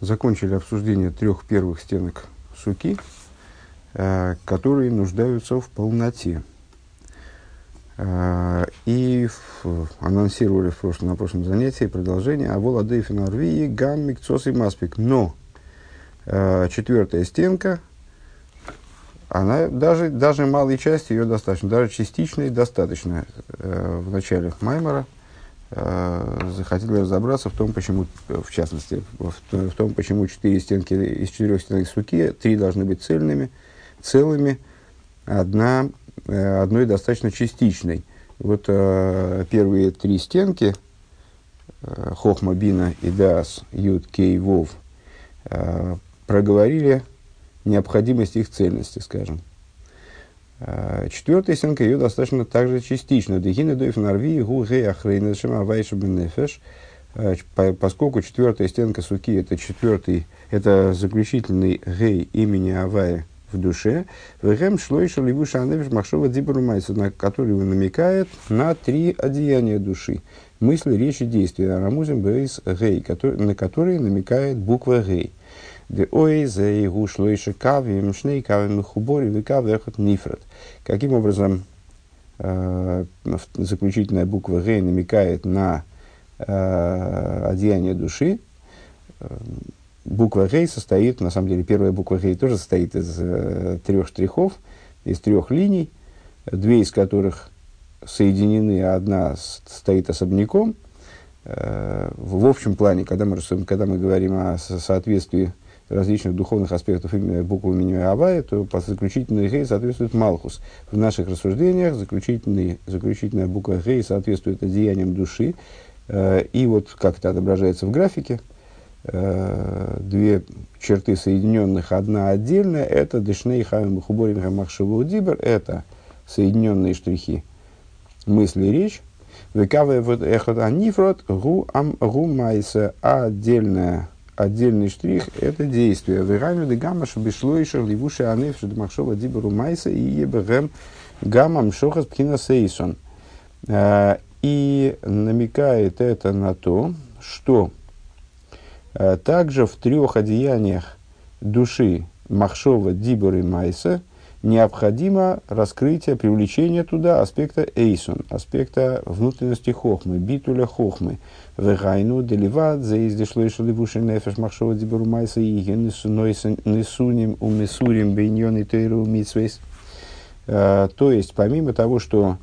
закончили обсуждение трех первых стенок суки, э, которые нуждаются в полноте. Э, и анонсировали в прошлом, на прошлом занятии продолжение «Авол адейфин арвии гам микцос и маспик». Но э, четвертая стенка, она даже, даже малой части ее достаточно, даже частичной достаточно. В начале Маймара э, захотели разобраться в том, почему, в частности, в, в том, почему четыре стенки из четырех стенок суки, три должны быть цельными, целыми, одна Э, одной достаточно частичной. Вот э, первые три стенки, э, Хохма, Бина и Дас, Юд, Кей, Вов, э, проговорили необходимость их цельности, скажем. Э, четвертая стенка ее достаточно также частично. Дехина дойф нарви гу. Э, поскольку четвертая стенка суки это четвертый, это заключительный гей имени Авая в душе, вегем шлойша левуша аневиш махшова дибрумайса, на который он намекает на три одеяния души. Мысли, речи, действия. Рамузим бейс гей, на которые намекает буква гей. Каким образом э, заключительная буква гей намекает на э, одеяние души, буква Гей состоит, на самом деле, первая буква Гей тоже состоит из э, трех штрихов, из трех линий, две из которых соединены, а одна стоит особняком. Э, в общем плане, когда мы, когда мы говорим о соответствии различных духовных аспектов буквы имени Авая, то по заключительной Гей соответствует Малхус. В наших рассуждениях заключительный, заключительная буква Гей соответствует одеяниям души. Э, и вот как это отображается в графике – Э, две черты соединенных, одна отдельная, это Дешней Хавим Хуборим Хамахшеву Дибер, это соединенные штрихи мысли и речь. Векаве вот эхот анифрот гу ам гу майса, а отдельная отдельный штрих – это действие. Вегайну де гамма шабишлойшер ливуши анеф шадмахшова диберу майса и ебегем гамма мшохас пхина сейсон. Э, и намекает это на то, что Э, также в трех одеяниях души Махшова, Дибор и Майса необходимо раскрытие, привлечение туда аспекта Эйсон, аспекта внутренности Хохмы, Битуля Хохмы. Вегайну деливат, заездишло и шаливуши нефеш Махшова, Дибор и Майса, и несуним у месурим бейньон и тейру митсвейс. Э, то есть, помимо того, что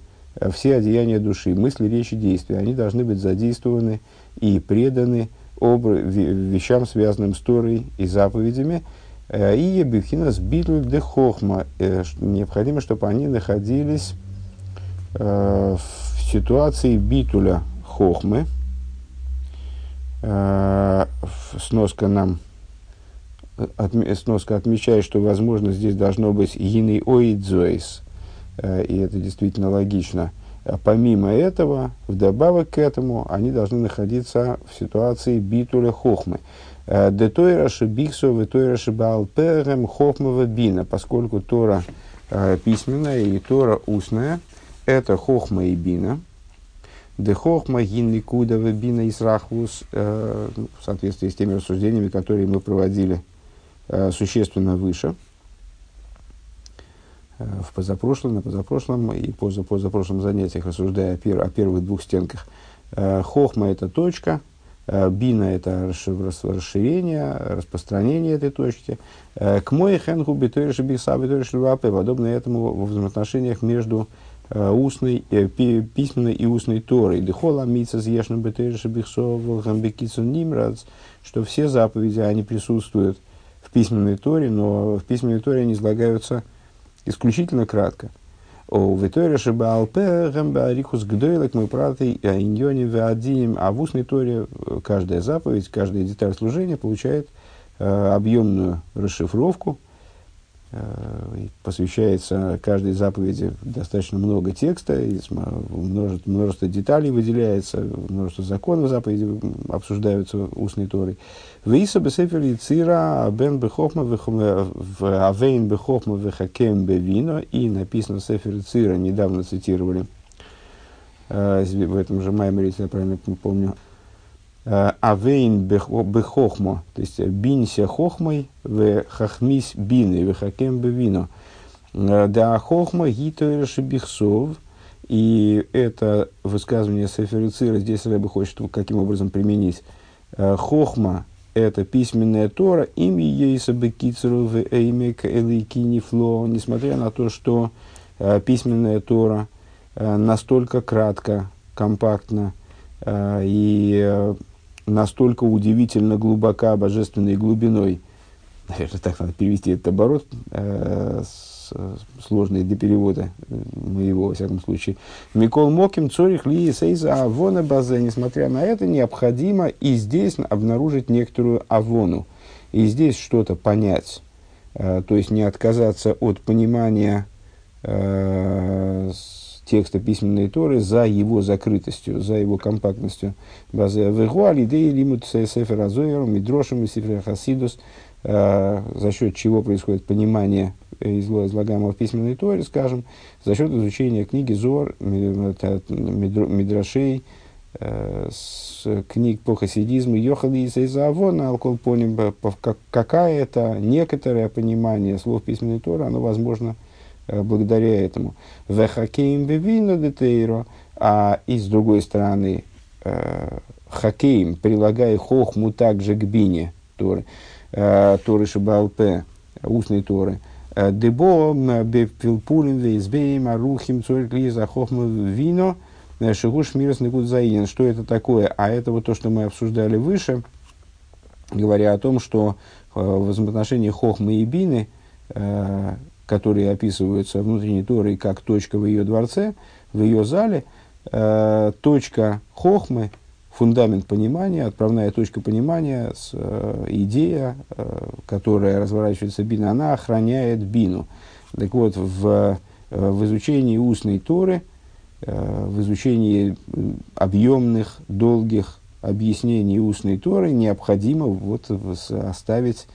все одеяния души, мысли, речи, действия, они должны быть задействованы и преданы вещам, связанным с Торой и заповедями. Э, и Бифхина с Битль де Хохма. Э, необходимо, чтобы они находились э, в ситуации Битуля Хохмы. Сноска нам сноска отмечает, что, возможно, здесь должно быть «Йины оидзоис», и это действительно логично – помимо этого, вдобавок к этому, они должны находиться в ситуации битуля хохмы. Э, Детойра шибиксо, ветойра шибалперем хохмова бина, поскольку Тора э, письменная и Тора устная, это хохма и бина. Де хохма гинникудова бина исрахвус, э, в соответствии с теми рассуждениями, которые мы проводили существенно выше – в позапрошлом, на позапрошлом и поза, позапрошлом занятиях, рассуждая о, пер, о первых двух стенках. Э, хохма – это точка, э, бина – это расширение, распространение этой точки. К мой хенгу битойрши бихса битойрши подобно этому в взаимоотношениях между устной, письменной и устной Торой. Дехола мица зешна битойрши бихсо гамбекицун нимрадс, что все заповеди, они присутствуют в письменной Торе, но в письменной Торе они излагаются – исключительно кратко. О Виторе Шибалпе Гамбарихус Гдойлек мы праты Иньоне Веадием, а в устной торе э, каждая заповедь, каждая деталь служения получает э, объемную расшифровку, Э, посвящается каждой заповеди достаточно много текста, множество, множество деталей выделяется, множество законов заповеди обсуждаются устной торой. Виса бесефер яцира бен бехохма авейн бехохма вехакем бевино и написано сефер цира, недавно цитировали э, в этом же маймере, если я правильно помню, Авейн бехохмо, то есть бинься хохмой, в хахмис бины, в хакем бевино. Да хохма гитоэра шибихсов, и это высказывание Сеферицира здесь Рэбе хочет каким образом применить. Хохма – это письменная Тора, имя Ейса Бекицеру в Эймек Элейкинифло, несмотря на то, что письменная Тора настолько кратко, компактно и настолько удивительно глубока божественной глубиной, наверное, так надо перевести этот оборот, э, с, сложный для перевода моего, во всяком случае. Микол Моким, Цорих, Ли, Сейза, Авона, Базе. Несмотря на это, необходимо и здесь обнаружить некоторую Авону. И здесь что-то понять. Э, то есть не отказаться от понимания э, текста письменной Торы за его закрытостью, за его компактностью. Вегуали идеи лимут сефер азоер, мидрошем и сефер хасидус, э, за счет чего происходит понимание излагаемого в письменной Торе, скажем, за счет изучения книги Зор, Мидрашей, э, с книг по хасидизму Йохали и Сейзавона, Алколпоним, какая-то некоторое понимание слов письменной Торы, оно возможно Э, благодаря этому. Вехакеем бевино детейро, а и с другой стороны, э, хакеем, прилагая хохму также к бине Торы, э, Торы Шабалпе, устной Торы. Дебо бепилпулин вейзбеем арухим цорик лиза хохму вино, шигуш мирос заинен. Что это такое? А это вот то, что мы обсуждали выше, говоря о том, что в взаимоотношении хохмы и бины которые описываются внутренней Торой как точка в ее дворце, в ее зале, э, точка хохмы, фундамент понимания, отправная точка понимания, с, э, идея, э, которая разворачивается бина, она охраняет бину. Так вот, в, э, в изучении устной Торы, э, в изучении объемных, долгих объяснений устной Торы необходимо вот, оставить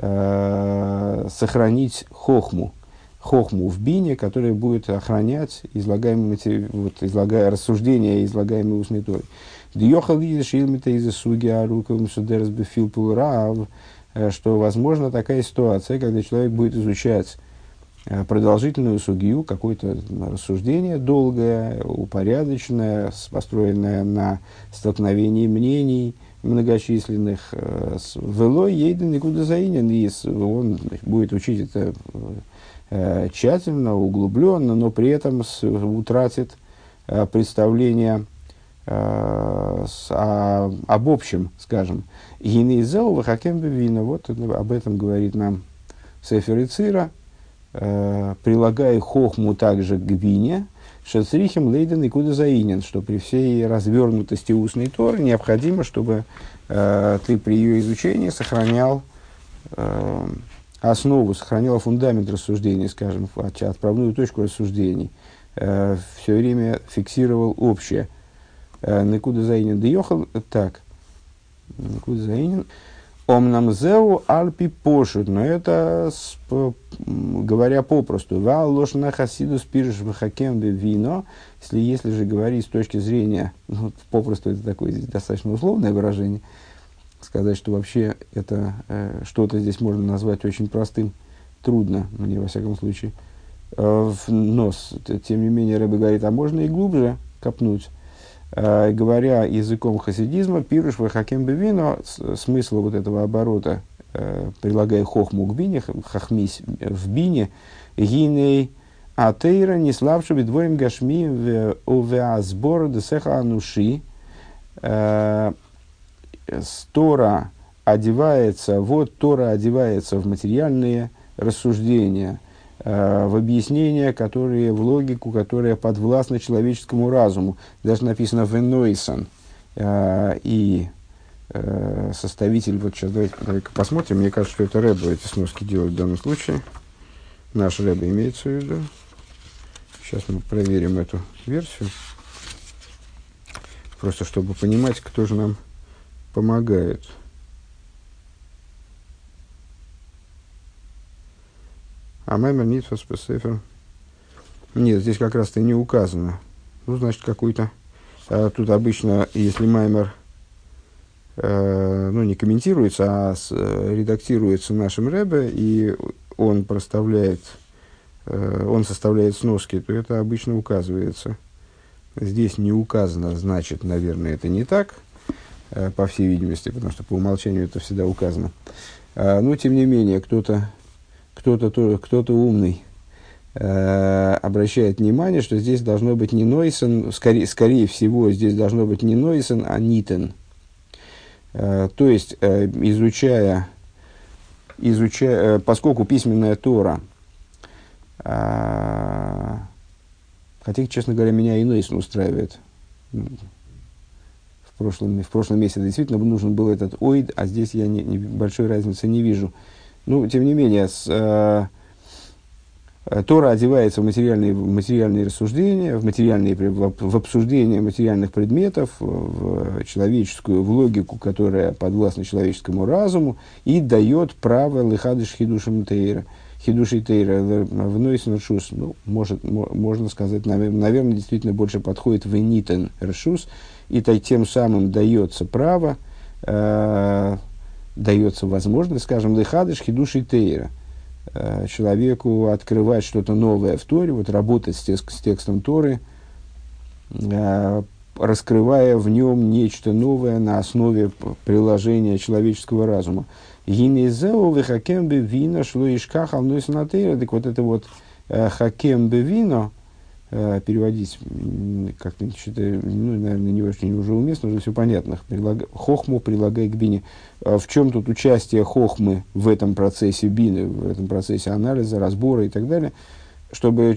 Э, сохранить хохму, хохму в бине, которая будет охранять излагаемые, вот, излагая рассуждения, излагаемые устной Торой. Дьохал шилмита из суги арукам судерс рав, э, что возможно такая ситуация, когда человек будет изучать э, продолжительную сугию, какое-то рассуждение долгое, упорядоченное, построенное на столкновении мнений – многочисленных. Э, Вело ейден никуда заинен, и он будет учить это э, тщательно, углубленно, но при этом утратит э, представление об общем, скажем. Гинейзел хакем вина. Вот об этом говорит нам Сефер Ицира, прилагая хохму также к вине, Шецрихим лейден и куда заинен, что при всей развернутости устной Торы необходимо, чтобы э, ты при ее изучении сохранял э, основу, сохранял фундамент рассуждений, скажем, отправную точку рассуждений, э, все время фиксировал общее. Э, Никуда заинен да так, Никуда заинен. Омнамзеу альпи пошут, но это, говоря попросту, вал лошна хасидус пирш вахакем вино, если, если же говорить с точки зрения, ну, попросту это такое здесь достаточно условное выражение, сказать, что вообще это э, что-то здесь можно назвать очень простым, трудно мне во всяком случае. Э, но, тем не менее, Рэбе говорит, а можно и глубже копнуть. Э, говоря языком хасидизма, пируш вахакем бевино, смысл вот этого оборота, э, прилагая хохму к бине, хахмись в бине, гиней атеира не слабше бедворим гашми увеазбор десеха ануши, э, Тора одевается, вот Тора одевается в материальные рассуждения – в объяснения, которые, в логику, которая подвластна человеческому разуму. Даже написано «венойсон». Э, и э, составитель, вот сейчас давайте, давайте посмотрим, мне кажется, что это Рэбе эти сноски делает в данном случае. Наш Рэбе имеется в виду. Сейчас мы проверим эту версию. Просто чтобы понимать, кто же нам помогает. А маймер нитфас песефер. Нет, здесь как раз-то не указано. Ну, значит, какой-то... А тут обычно, если маймер ну, не комментируется, а с, редактируется нашим Рэбе, и он проставляет, он составляет сноски, то это обычно указывается. Здесь не указано, значит, наверное, это не так, по всей видимости, потому что по умолчанию это всегда указано. Но, тем не менее, кто-то кто-то кто умный Э, обращает внимание, что здесь должно быть не Нойсен, скорее, скорее всего, здесь должно быть не Нойсен, а Нитен. Э, то есть, э, изучая, изучая, поскольку письменная Тора, хотя, честно говоря, меня и Нойсен устраивает. В прошлом, в прошлом месяце действительно нужен был этот оид, а здесь я не, не, большой разницы не вижу. Ну, тем не менее, с, Э, Тора одевается в материальные, в материальные рассуждения, в, материальные, в обсуждение материальных предметов, в человеческую, в логику, которая подвластна человеческому разуму, и дает право лыхадыш хидушем тейра. Хидуши тейра в нойсен ршус, ну, может, можно сказать, наверное, действительно больше подходит в нитен ршус, и тем самым дается право, э, дается возможность, скажем, лыхадыш хидуши тейра – Э, человеку открывать что-то новое в Торе, вот работать с, текст, с текстом Торы, э, раскрывая в нем нечто новое на основе приложения человеческого разума. Гинезеу вихакем вино шло ишках Так вот это вот э, хакем вино переводить как-то что-то, ну, наверное, не очень уже уместно, уже все понятно. Прилаг... Хохму прилагай к бине. А в чем тут участие хохмы в этом процессе бины, в этом процессе анализа, разбора и так далее, чтобы,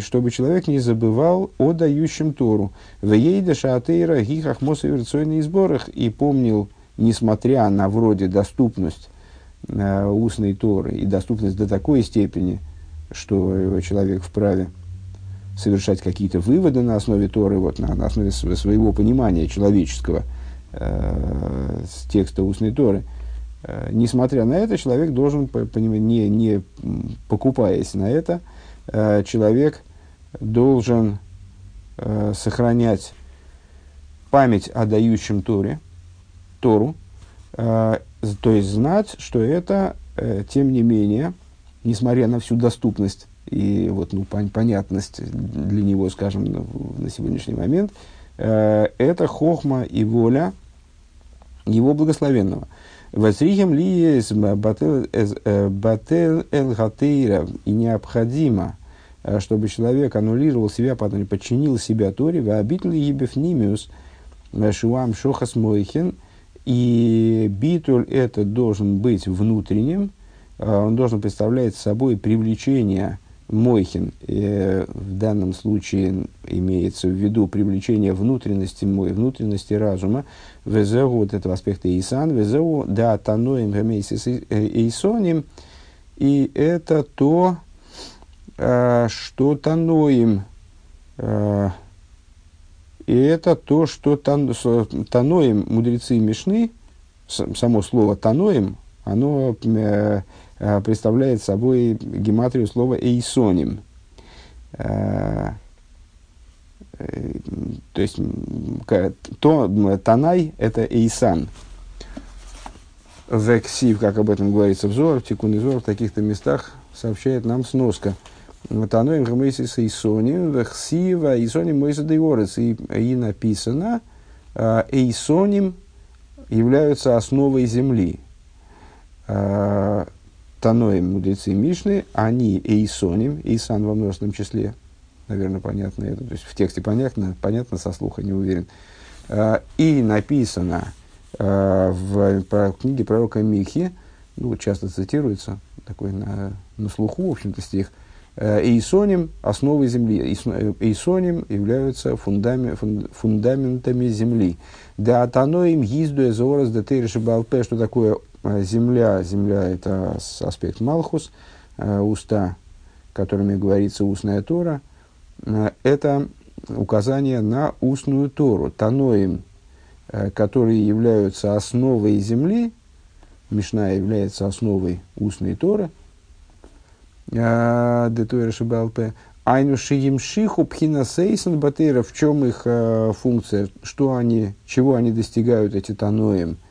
чтобы человек не забывал о дающем Тору. В ейда шаатейра гихах мосоверционных сборах и помнил, несмотря на вроде доступность э, устной Торы и доступность до такой степени, что человек вправе совершать какие-то выводы на основе Торы, вот, на, на основе своего понимания человеческого э, с текста устной Торы. Э, несмотря на это, человек должен, не, не покупаясь на это, э, человек должен э, сохранять память о дающем Торе, Тору, э, то есть знать, что это, э, тем не менее, несмотря на всю доступность и вот, ну, пон- понятность для него, скажем, на, на сегодняшний момент, э, это хохма и воля его благословенного. Васрихем ли бател э, эл гатейра и необходимо, э, чтобы человек аннулировал себя, потом подчинил себя Торе, в обитель ебефнимиус э, шуам шохас мойхин, и битуль это должен быть внутренним, он должен представлять собой привлечение Мойхин э, в данном случае имеется в виду привлечение внутренности мой, внутренности разума, везеу вот этого аспекта Исан, везеу да таноим гамейсис Эйсоним, и это то, э, что таноим, э, и это то, что тан, таноим мудрецы Мишны, само слово таноим, оно э, представляет собой гематрию слова «эйсоним». Э, э, то есть, то, Танай – это Эйсан. Вексив, как об этом говорится в Зор, в Тикун в таких-то местах сообщает нам сноска. Таноим гамейсис Эйсоним, Вексива, Эйсоним Мойса Дейорец. И, и написано, Эйсоним являются основой земли. Таноем мудрецы Мишны, они эйсоним, эйсан во множественном числе, наверное, понятно это, то есть в тексте понятно, понятно со слуха, не уверен. А, и написано а, в, книге пророка Михи, ну, часто цитируется, такой на, на слуху, в общем-то, стих, а, Эйсоним – основой земли. Эйсоним являются фундами, фундаментами земли. Да атаноим гиздуя зорас да балпе, что такое земля, земля – это аспект Малхус, э, уста, которыми говорится устная Тора, э, это указание на устную Тору, таноим, которые являются основой земли, Мишна является основой устной Торы, Детуэра Шибалпе, Айну Шиимшиху Пхина Сейсон Батыра, в чем их функция, что они, чего они достигают, эти таноим – э,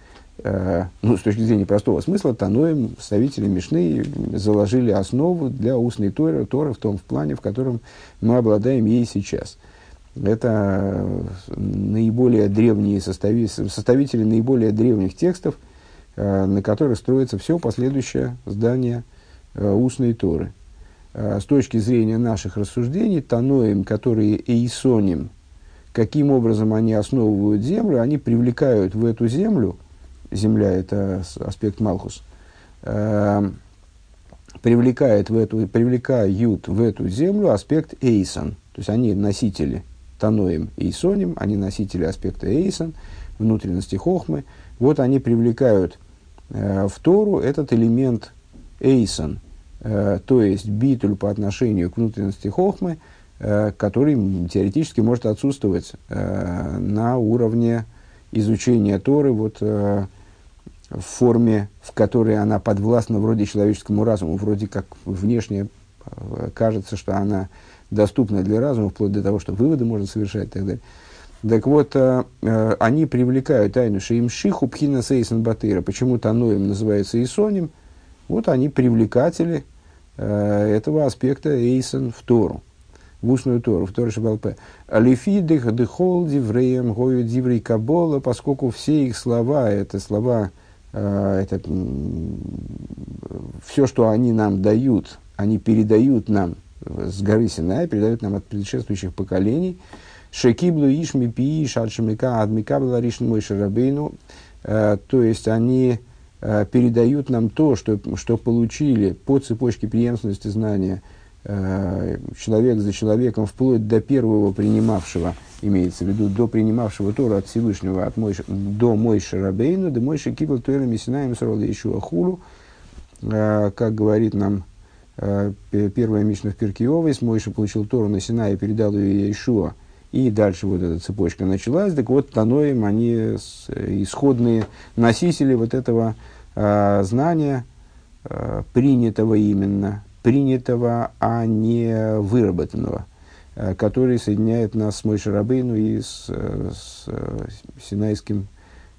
ну, с точки зрения простого смысла, Таноем, составители Мишны, заложили основу для устной Торы, Торы в том в плане, в котором мы обладаем ей сейчас. Это наиболее древние состави, составители наиболее древних текстов, э, на которых строится все последующее здание э, устной Торы. Э, с точки зрения наших рассуждений, Таноем, которые Эйсоним, каким образом они основывают землю, они привлекают в эту землю, земля это аспект Малхус, э, привлекает в эту, привлекают в эту землю аспект Эйсон. То есть они носители Таноем и Исоним, они носители аспекта Эйсон, внутренности Хохмы. Вот они привлекают э, в Тору этот элемент Эйсон, э, то есть битуль по отношению к внутренности Хохмы – Э, который теоретически может отсутствовать э, на уровне изучения Торы вот, э, в форме, в которой она подвластна вроде человеческому разуму, вроде как внешне кажется, что она доступна для разума, вплоть до того, что выводы можно совершать и так далее. Так вот, они привлекают тайну Шиим Шиху Пхина Сейсон Батыра. Почему-то оно им называется Исоним. Вот они привлекатели этого аспекта Эйсон в Тору в устную Тору, в Тору Шабалпе. Алифи дыхол дивреем гою диврей кабола, поскольку все их слова, это слова, э, это все, что они нам дают, они передают нам с горы Синай, передают нам от предшествующих поколений. Шекиблу ишми пии шадшамика адмика баларишн мой шарабейну. Э, то есть они э, передают нам то, что, что получили по цепочке преемственности знания – Э, человек за человеком, вплоть до первого принимавшего, имеется в виду, до принимавшего Тора от Всевышнего, от Мойши, до Мойши Рабейну, до Мойши Кибл Туэра Мессинаем Ишуа Хулу, э, как говорит нам э, первая Мишна в Перкиовой, с Мойши получил Тору на Сина передал ее Ишуа, и дальше вот эта цепочка началась, так вот Таноем, они исходные носители вот этого знания, принятого именно, принятого, а не выработанного, э, который соединяет нас с Мойшей Рабейну и с, э, с, э, Синайским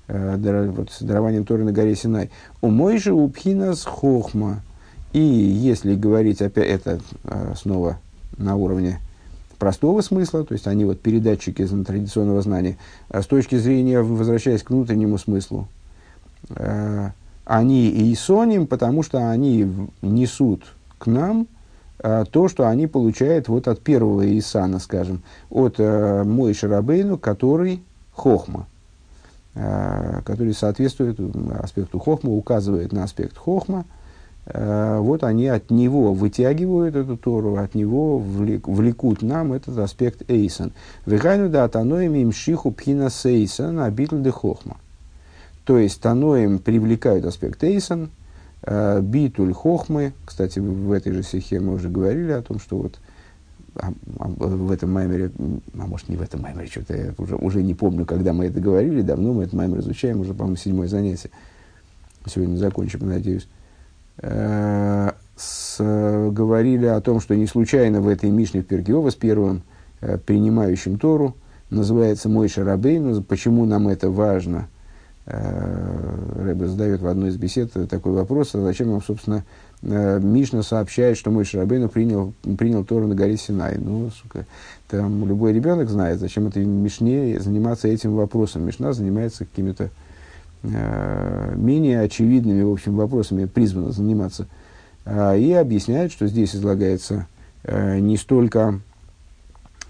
вот, с дарованием Торы на горе Синай. У Мойши Упхинас Хохма. И если говорить опять это снова на уровне простого смысла, то есть они вот передатчики традиционного знания, а с точки зрения, возвращаясь к внутреннему смыслу, они и исоним, потому что они несут к нам а, то, что они получают вот от первого Исана, скажем, от а, Мой Шарабейну, который хохма, а, который соответствует аспекту хохма, указывает на аспект хохма. А, вот они от него вытягивают эту Тору, от него влек, влекут нам этот аспект Эйсон. Вегайну да атаноим им шиху пхина сейсон абитл де хохма. То есть таноим привлекают аспект Эйсон – Э, битуль хохмы, кстати, в этой же стихе мы уже говорили о том, что вот а, а, в этом маймере, а может не в этом маймере, что-то я уже, уже не помню, когда мы это говорили, давно мы этот маймер изучаем, уже, по-моему, седьмое занятие. Сегодня закончим, надеюсь. Э, с, говорили о том, что не случайно в этой Мишне в Пергиова с первым э, принимающим Тору называется Мой Шарабейн. Почему нам это важно – Э, Рэбе задает в одной из бесед такой вопрос, а зачем нам, собственно, э, Мишна сообщает, что мой Шарабейну принял, принял Тору на горе Синай. Ну, сука, там любой ребенок знает, зачем этой Мишне заниматься этим вопросом. Мишна занимается какими-то э, менее очевидными, в общем, вопросами, призвана заниматься. Э, и объясняет, что здесь излагается э, не столько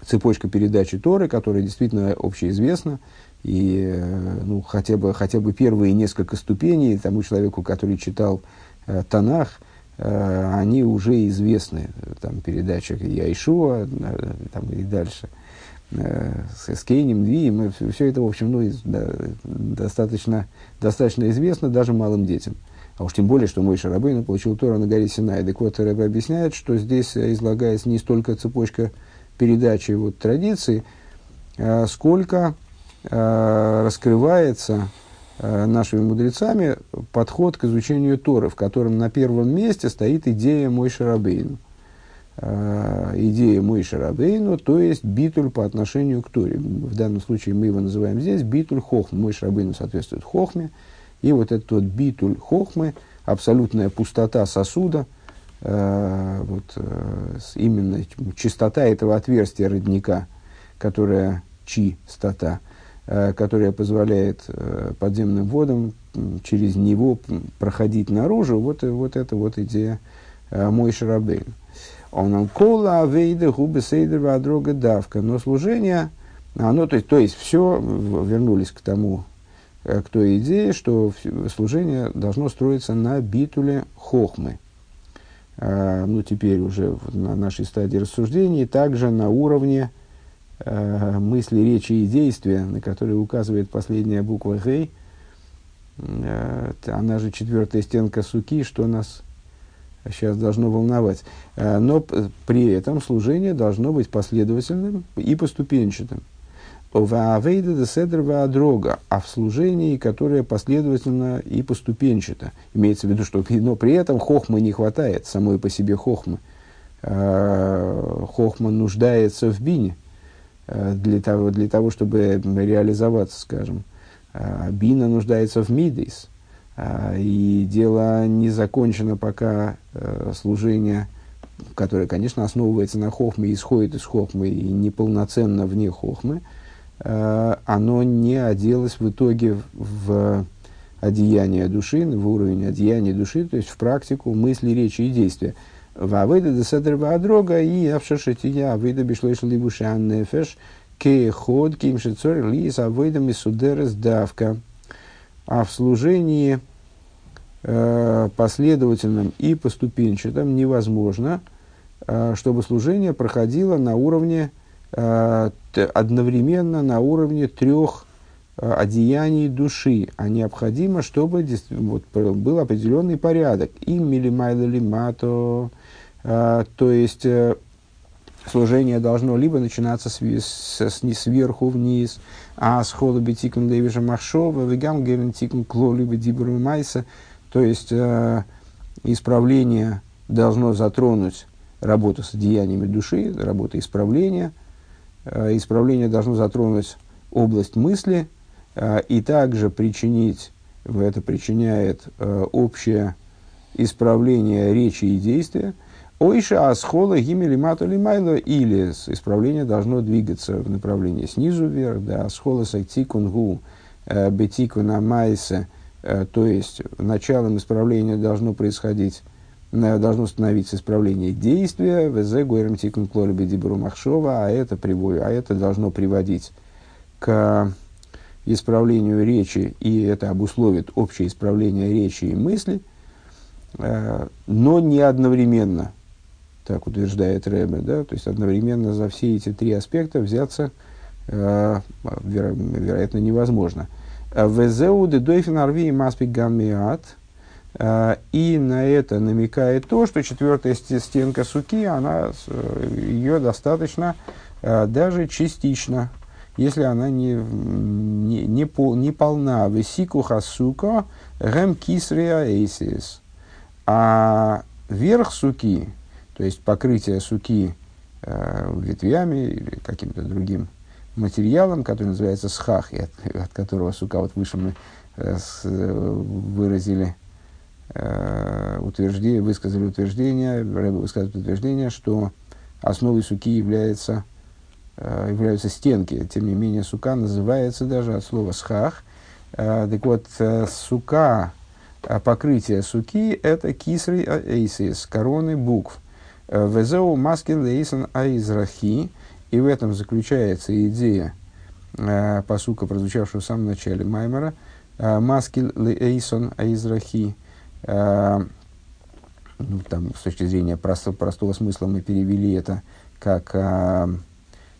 цепочка передачи Торы, которая действительно общеизвестна, и э, ну, хотя, бы, хотя бы первые несколько ступеней тому человеку, который читал э, Танах, э, они уже известны. Там передача Яйшуа э, там, и дальше. Э, с Эскейнем, Двием, все это, в общем, ну, из, да, достаточно, достаточно известно даже малым детям. А уж тем более, что мой Шарабейн получил Тора на горе Синай. Так вот, Рэбе объясняет, что здесь излагается не столько цепочка передачи вот, традиции, а сколько раскрывается э, нашими мудрецами подход к изучению Торы, в котором на первом месте стоит идея Мой Шарабейну. Э, идея Мой Шарабейну, то есть битуль по отношению к Торе. В данном случае мы его называем здесь битуль хохм. Мой Шарабейну соответствует хохме, И вот этот вот битуль хохмы, абсолютная пустота сосуда, э, вот, э, именно чистота этого отверстия родника, которая чи стата, э, которая позволяет э, подземным водам через него проходить наружу, вот, вот это вот идея э, мой шарабейн. Он кола авейда губы сейдер друга давка. Но служение, оно, то есть, то есть все, вернулись к тому, э, к той идее, что служение должно строиться на битуле хохмы. Ну, теперь уже на нашей стадии рассуждений, также на уровне э, мысли, речи и действия, на которые указывает последняя буква «гей», э, она же четвертая стенка суки, что нас сейчас должно волновать. Э, но при этом служение должно быть последовательным и поступенчатым. Ваавейда де седр дрога, а в служении, которое последовательно и поступенчато. Имеется в виду, что но при этом хохмы не хватает, самой по себе хохмы. Э, хохма нуждается в бине э, для того, для того, чтобы реализоваться, скажем. Бина нуждается в мидейс. А, и дело не закончено, пока э, служение, которое, конечно, основывается на хохме, исходит из хохмы и неполноценно вне хохмы, э, оно не оделось в итоге в одеяние души, в уровень одеяния души, то есть в практику мысли, речи и действия. Вавыда де седр вадрога и авшашетия авыда бишлойшл либушан нефеш кеход кимшицор лис авыда мисудерес давка. А в служении э, последовательном и поступенчатом невозможно, э, чтобы служение проходило на уровне, э, одновременно на уровне трех одеяний души, а необходимо, чтобы вот, был определенный порядок. И милимайла лимато, э, то есть э, служение должно либо начинаться с, с, с, сверху вниз, а с хода бетиком левижа махшова, вегам герентиком кло, либо дибру майса, то есть э, исправление должно затронуть работу с деяниями души, работа исправления. Э, исправление должно затронуть область мысли э, и также причинить, это причиняет э, общее исправление речи и действия – Ойша асхола гимели матули майло, или исправление должно двигаться в направлении снизу вверх, да, асхола сайтикун гу э, бетикуна майса, э, то есть началом исправления должно происходить, должно становиться исправление действия, вз гуэрм тикун клолиби дибру махшова, а это, приводит, а это должно приводить к исправлению речи, и это обусловит общее исправление речи и мысли, но не одновременно – так утверждает Рэбе, да, то есть одновременно за все эти три аспекта взяться э, веро, вероятно невозможно. Везеу де дойфен арви маспик гаммиат, э, и на это намекает то, что четвертая стенка суки, она, ее достаточно э, даже частично, если она не, не, не, пол, не полна. Весику хасука гэм кисрия эйсис. А верх суки, то есть покрытие суки э, ветвями или каким-то другим материалом, который называется схах, от, от которого сука, вот выше мы э, с, выразили э, утверждение, высказали утверждение, Рэбе высказывает утверждение, что основой суки является, являются стенки. Тем не менее, сука называется даже от слова схах. Э, так вот, э, сука, э, покрытие суки – это кисры эйсис, короны букв – Везеу маскин лейсон аизрахи. И в этом заключается идея э, посука, прозвучавшего в самом начале Маймера. Э, маскил лейсон аизрахи. Э, ну, там, с точки зрения простого, простого смысла мы перевели это как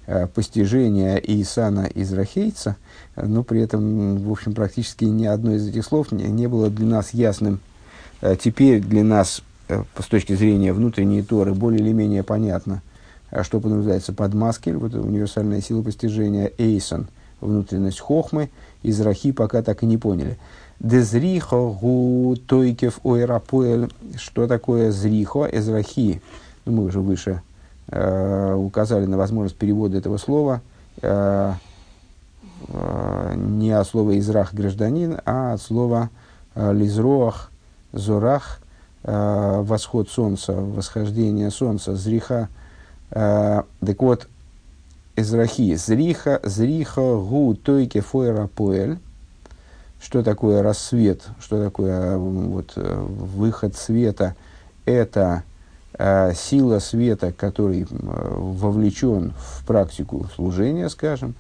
э, постижение Исана Израхейца, но при этом, в общем, практически ни одно из этих слов не, не было для нас ясным. Э, теперь для нас Э, с точки зрения внутренней Торы более или менее понятно, а что подразумевается под маскель, вот универсальная сила постижения Эйсон, внутренность Хохмы, из Рахи пока так и не поняли. Дезрихо гу тойкев ойрапоэль. Что такое зрихо? Эзрахи. Ну, мы уже выше указали на возможность перевода этого слова. Э, э, не от слова израх гражданин, а от слова лизроах, зорах, восход солнца, восхождение солнца, зриха. Так вот, Эзрахи, зриха, зриха гу тойке фойра поэль. Что такое рассвет, что такое вот, выход света? Это э, сила света, который вовлечен в практику служения, скажем.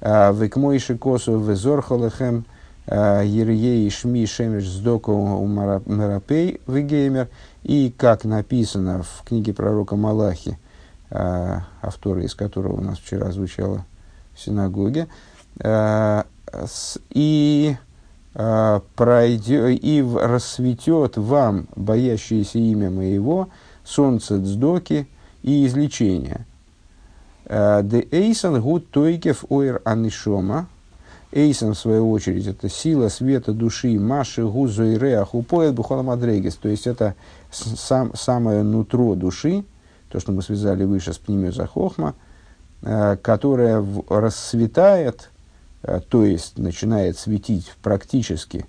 Векмойши косу везорхалахем Ерьей Шми Шемеш Сдоку Марапей Вегеймер. И как написано в книге пророка Малахи, авторы из которого у нас вчера звучало в синагоге, и пройдет, и рассветет вам, боящиеся имя моего, солнце дздоки и излечение. Де эйсан гуд тойкев ойр анишома, Эйсом, в свою очередь, это сила света души, Маши, Гузо и Реах, Упоет, Бухаламадрегис. То есть, это сам, самое нутро души, то, что мы связали выше с Пнемиоза Хохма, э, которое в, расцветает, э, то есть, начинает светить практически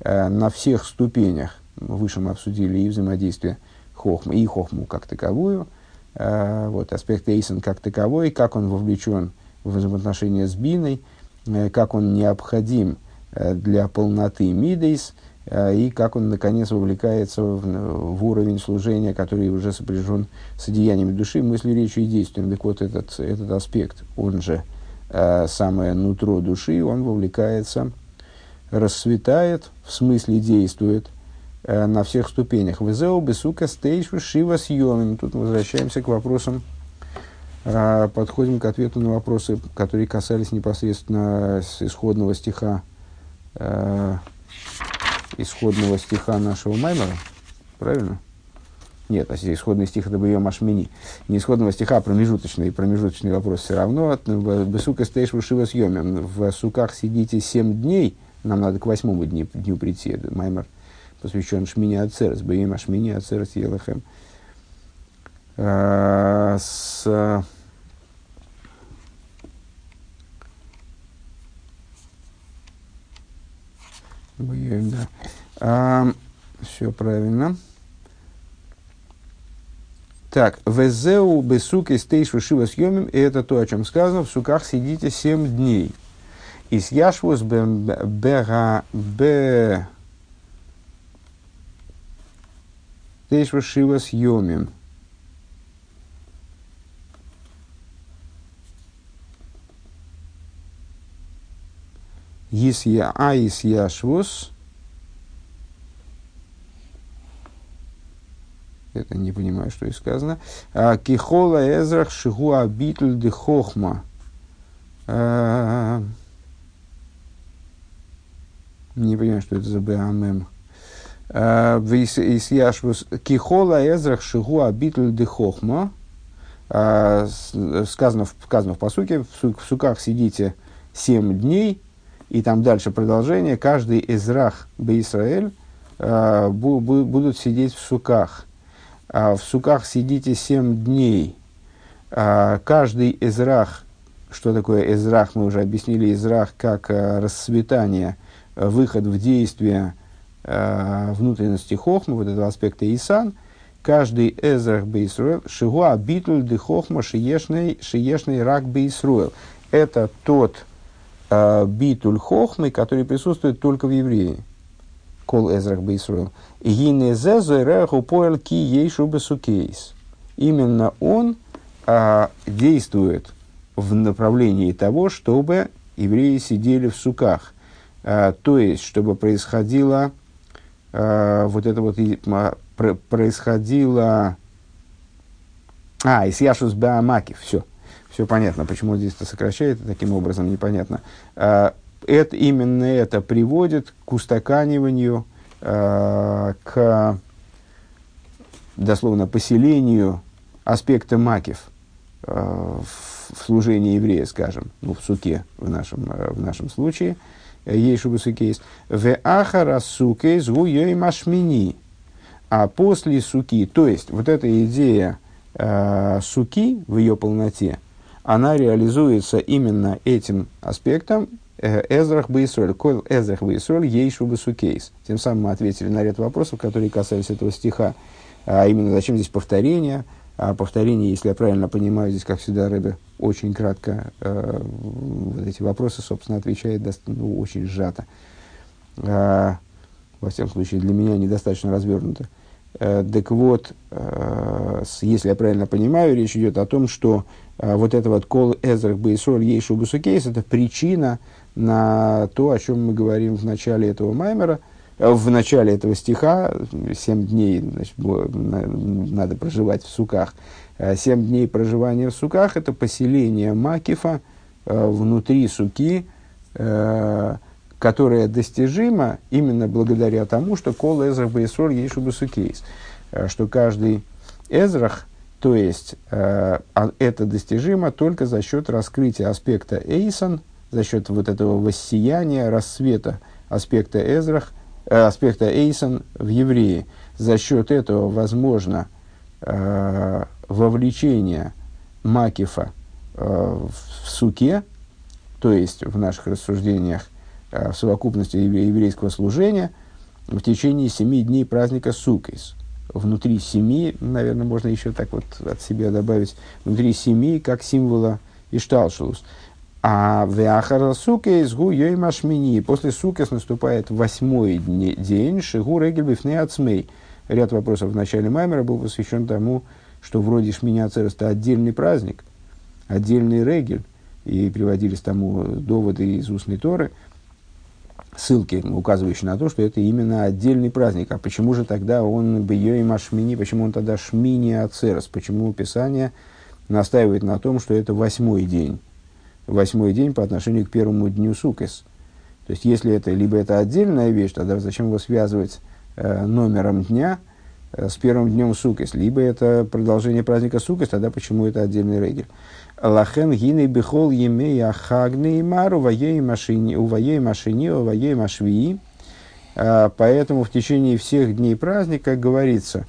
э, на всех ступенях. Выше мы обсудили и взаимодействие Хохма, и Хохму как таковую, вот, аспект Эйсон как таковой, как он вовлечен в взаимоотношения с Биной – Э, как он необходим э, для полноты мидейс, э, и как он, наконец, вовлекается в, в уровень служения, который уже сопряжен с одеяниями души, мыслью, речью и действием. Так вот, этот, этот аспект, он же самое нутро души, он вовлекается, расцветает, в смысле действует на всех ступенях. Везеу бесука стейшу шива съемим. Тут мы возвращаемся к вопросам а, подходим к ответу на вопросы, которые касались непосредственно исходного стиха, э, исходного стиха нашего Маймера. Правильно? Нет, а исходный стих это бы ее Машмини. Не исходного стиха, а промежуточный. Промежуточный вопрос все равно. Бесука в Шива съемен. В суках сидите семь дней. Нам надо к восьмому дню, дню прийти. Маймер посвящен Шмини Ацерс. Бейм Шмини Ацерс Елахем. Э, с Да. А, все правильно. Так, везеу бесук из тейшу шива съемим, и это то, о чем сказано, в суках сидите семь дней. И с яшвус бега бе тейшу шива съемим. Исья, а Исьяшвус. Это не понимаю, что и сказано. А, Кихола Эзрах Шигуа Битль де Хохма. А, не понимаю, что это за БАММ. Исьяшвус. Кихола Эзрах Шигуа Битль де Хохма. Сказано, сказано в посуке, в суках сидите семь дней, и там дальше продолжение, каждый из рах Беисраэль э, бу, бу, будут сидеть в суках. В суках сидите семь дней. Каждый из рах, что такое израх, мы уже объяснили, израх как расцветание, выход в действие а, внутренности хохма, вот этого аспекта Исан, каждый эзрах бейсруэл, шигуа битуль де хохма шиешный, шиешный рак бейсруэл. Это тот Э, битуль хохмы, который присутствует только в евреи. Кол Эзрах Бейсруэл. Гинезезу поэл ки ейшу бесукейс. Именно он а, действует в направлении того, чтобы евреи сидели в суках. А, то есть, чтобы происходило а, вот это вот а, происходило... А, Исьяшус Баамаки, все все понятно, почему здесь это сокращает таким образом, непонятно. А, это, именно это приводит к устаканиванию, а, к дословно поселению аспекта макив а, в служении еврея, скажем, ну, в суке в нашем, в нашем случае, ейшубу сукейс, в ахара сукейс гуей машмини, а после суки, то есть вот эта идея э, суки в ее полноте, она реализуется именно этим аспектом, Эзрах Бейсроль, Кол Эзрах Бейсроль, Ейшу Басукейс. Тем самым мы ответили на ряд вопросов, которые касались этого стиха. А именно, зачем здесь повторение? А повторение, если я правильно понимаю, здесь, как всегда, Рэбе очень кратко э, вот эти вопросы, собственно, отвечает ну, очень сжато. Э, во всяком случае, для меня недостаточно развернуто. Э, так вот, э, если я правильно понимаю, речь идет о том, что э, вот это вот кол эзрах бейсроль ейшу бусукейс, это причина на то, о чем мы говорим в начале этого маймера – в начале этого стиха, семь дней значит, надо проживать в суках, э, семь дней проживания в суках – это поселение Макифа э, внутри суки, э, которое достижимо именно благодаря тому, что кол эзрах бейсроль ешу басукейс, что каждый эзрах, то есть а, это достижимо только за счет раскрытия аспекта эйсон, за счет вот этого воссияния, рассвета аспекта эзрах, аспекта Эйсон в евреи. За счет этого возможно э, вовлечение Макифа э, в суке, то есть в наших рассуждениях э, в совокупности еврейского служения в течение семи дней праздника Сукейс. Внутри семи, наверное, можно еще так вот от себя добавить, внутри семи как символа Ишталшулус. А веахара суке из гу машмини. После сукес наступает восьмой день, шигу регель бифней ацмей. Ряд вопросов в начале Маймера был посвящен тому, что вроде Шмини Ацерес это отдельный праздник, отдельный регель. И приводились тому доводы из устной Торы, ссылки, указывающие на то, что это именно отдельный праздник. А почему же тогда он бьё и машмини, почему он тогда Шмини Ацерес, почему Писание настаивает на том, что это восьмой день? Восьмой день по отношению к первому дню Сукес. То есть, если это либо это отдельная вещь, тогда зачем его связывать э, номером дня э, с первым днем Сукес, либо это продолжение праздника Сукес, тогда почему это отдельный регель? Лахен гины бихол емея хагны мару ваей машини, уваей машини, уваей машвии. Э, поэтому в течение всех дней праздника, говорится,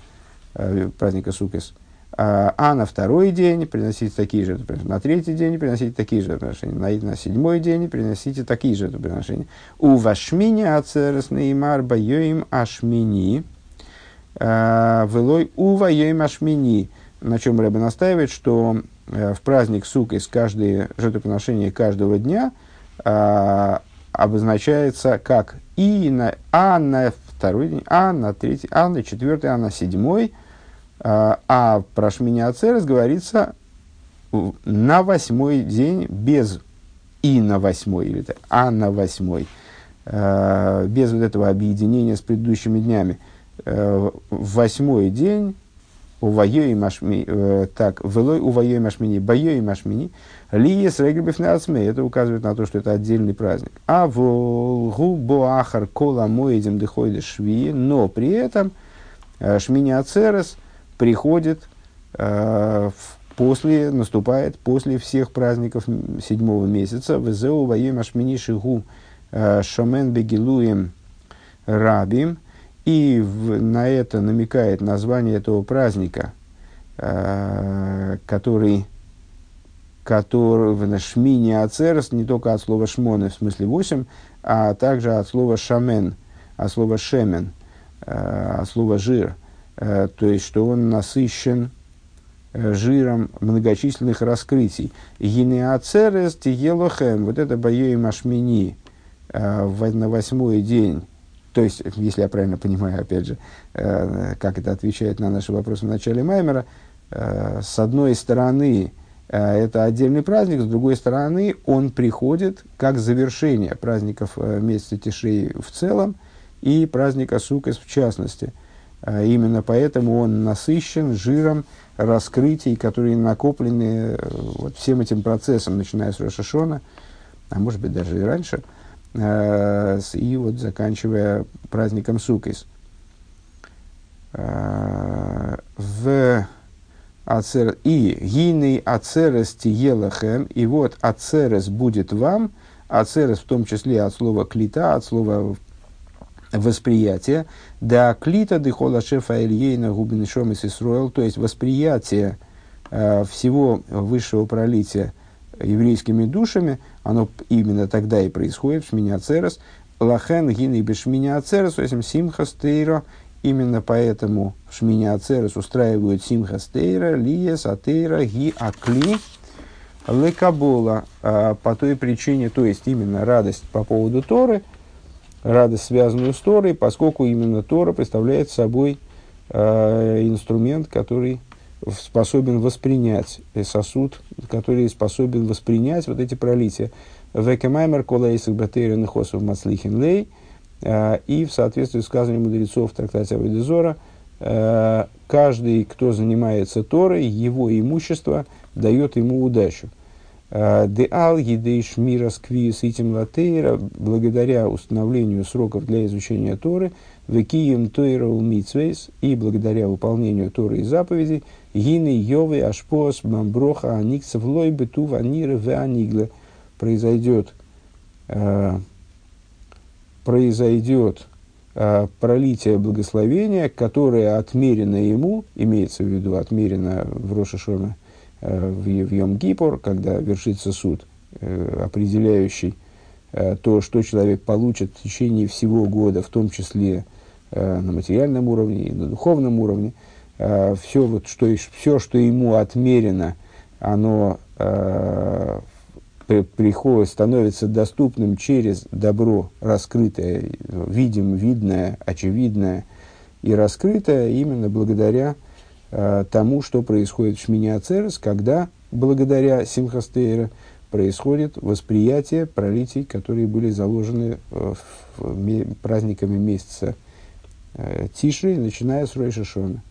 э, праздника Сукес, а, а на второй день приносите такие же на третий день приносите такие же жертвоприношения, на, на седьмой день приносите такие же жертвоприношения. У вашмини ацерес неймар байоим ашмини, а, велой у вайоим ашмини, на чем Рэбе настаивает, что э, в праздник сук из каждой жертвоприношения каждого дня а, обозначается как и на, а на второй день, а на третий, а на четвертый, а на седьмой – а, а про Шмини Ацерес говорится на восьмой день без и на восьмой, или а на восьмой, а, без вот этого объединения с предыдущими днями. В восьмой день у и машми, э, так, велой у и машмини, и машмини, лиес регрибев это указывает на то, что это отдельный праздник. А в губо ахар кола моедем дыхойда шви, но при этом шмини ацерес – приходит э, после, наступает после всех праздников седьмого месяца. Везеу воем ашмини шигу э, шамен бегилуем рабим. И в, на это намекает название этого праздника, э, который, который в шмине ацерс, не только от слова шмоны, в смысле восемь, а также от слова шамен, от слова шемен, э, от слова жир – то есть что он насыщен э, жиром многочисленных раскрытий. Гинеацерес тиелохем, вот это боей машмини э, на восьмой день, то есть, если я правильно понимаю, опять же, как это отвечает на наши вопросы в начале Маймера, с одной стороны, это отдельный праздник, с другой стороны, он приходит как завершение праздников месяца Тишей в целом и праздника Сукас в частности – именно поэтому он насыщен жиром раскрытий, которые накоплены э, вот всем этим процессом, начиная с Рошашона, а может быть даже и раньше, э, и вот заканчивая праздником Сукис. Э, в ацер, и гиней ацерес тиелахем, и вот ацерес будет вам, ацерес в том числе от слова клита, от слова восприятие, да клита дыхола шефа Ильейна губин шом и то есть восприятие э, всего высшего пролития еврейскими душами, оно именно тогда и происходит в Шмине Ацерес. Лахен гины бешмине Ацерес, этим симхас тейро, именно поэтому в Шмине Ацерес устраивают симхас тейра, лиес, атейра, ги, акли, лекабола, а, по той причине, то есть именно радость по поводу Торы, радость, связанную с Торой, поскольку именно Тора представляет собой э, инструмент, который способен воспринять э, сосуд, который способен воспринять вот эти пролития. Векемаймер колейсах батейрен хосов мацлихин лей. Э, и в соответствии с сказанием мудрецов в трактате Авидезора, э, каждый, кто занимается Торой, его имущество дает ему удачу. Деал едейш мира сквиес итим латейра, благодаря установлению сроков для изучения Торы, векием тойра умитсвейс, и благодаря выполнению Торы и заповедей, гины йовы ашпос мамброха аниксов лой бету ваниры в анигле, произойдет, э, произойдет э, пролитие благословения, которое отмерено ему, имеется в виду отмерено в Рошашона, в, в Йом-Гипур, когда вершится суд, э, определяющий э, то, что человек получит в течение всего года, в том числе на материальном уровне и на духовном уровне, все, вот, что, все, что ему отмерено, оно приходит, становится доступным через добро раскрытое, видим, видное, очевидное и раскрытое именно благодаря э, тому, что происходит в Шмине Ацерес, когда благодаря Симхастейра происходит восприятие пролитий, которые были заложены э, в, в, праздниками месяца э, Тиши, начиная с Ройша Шона.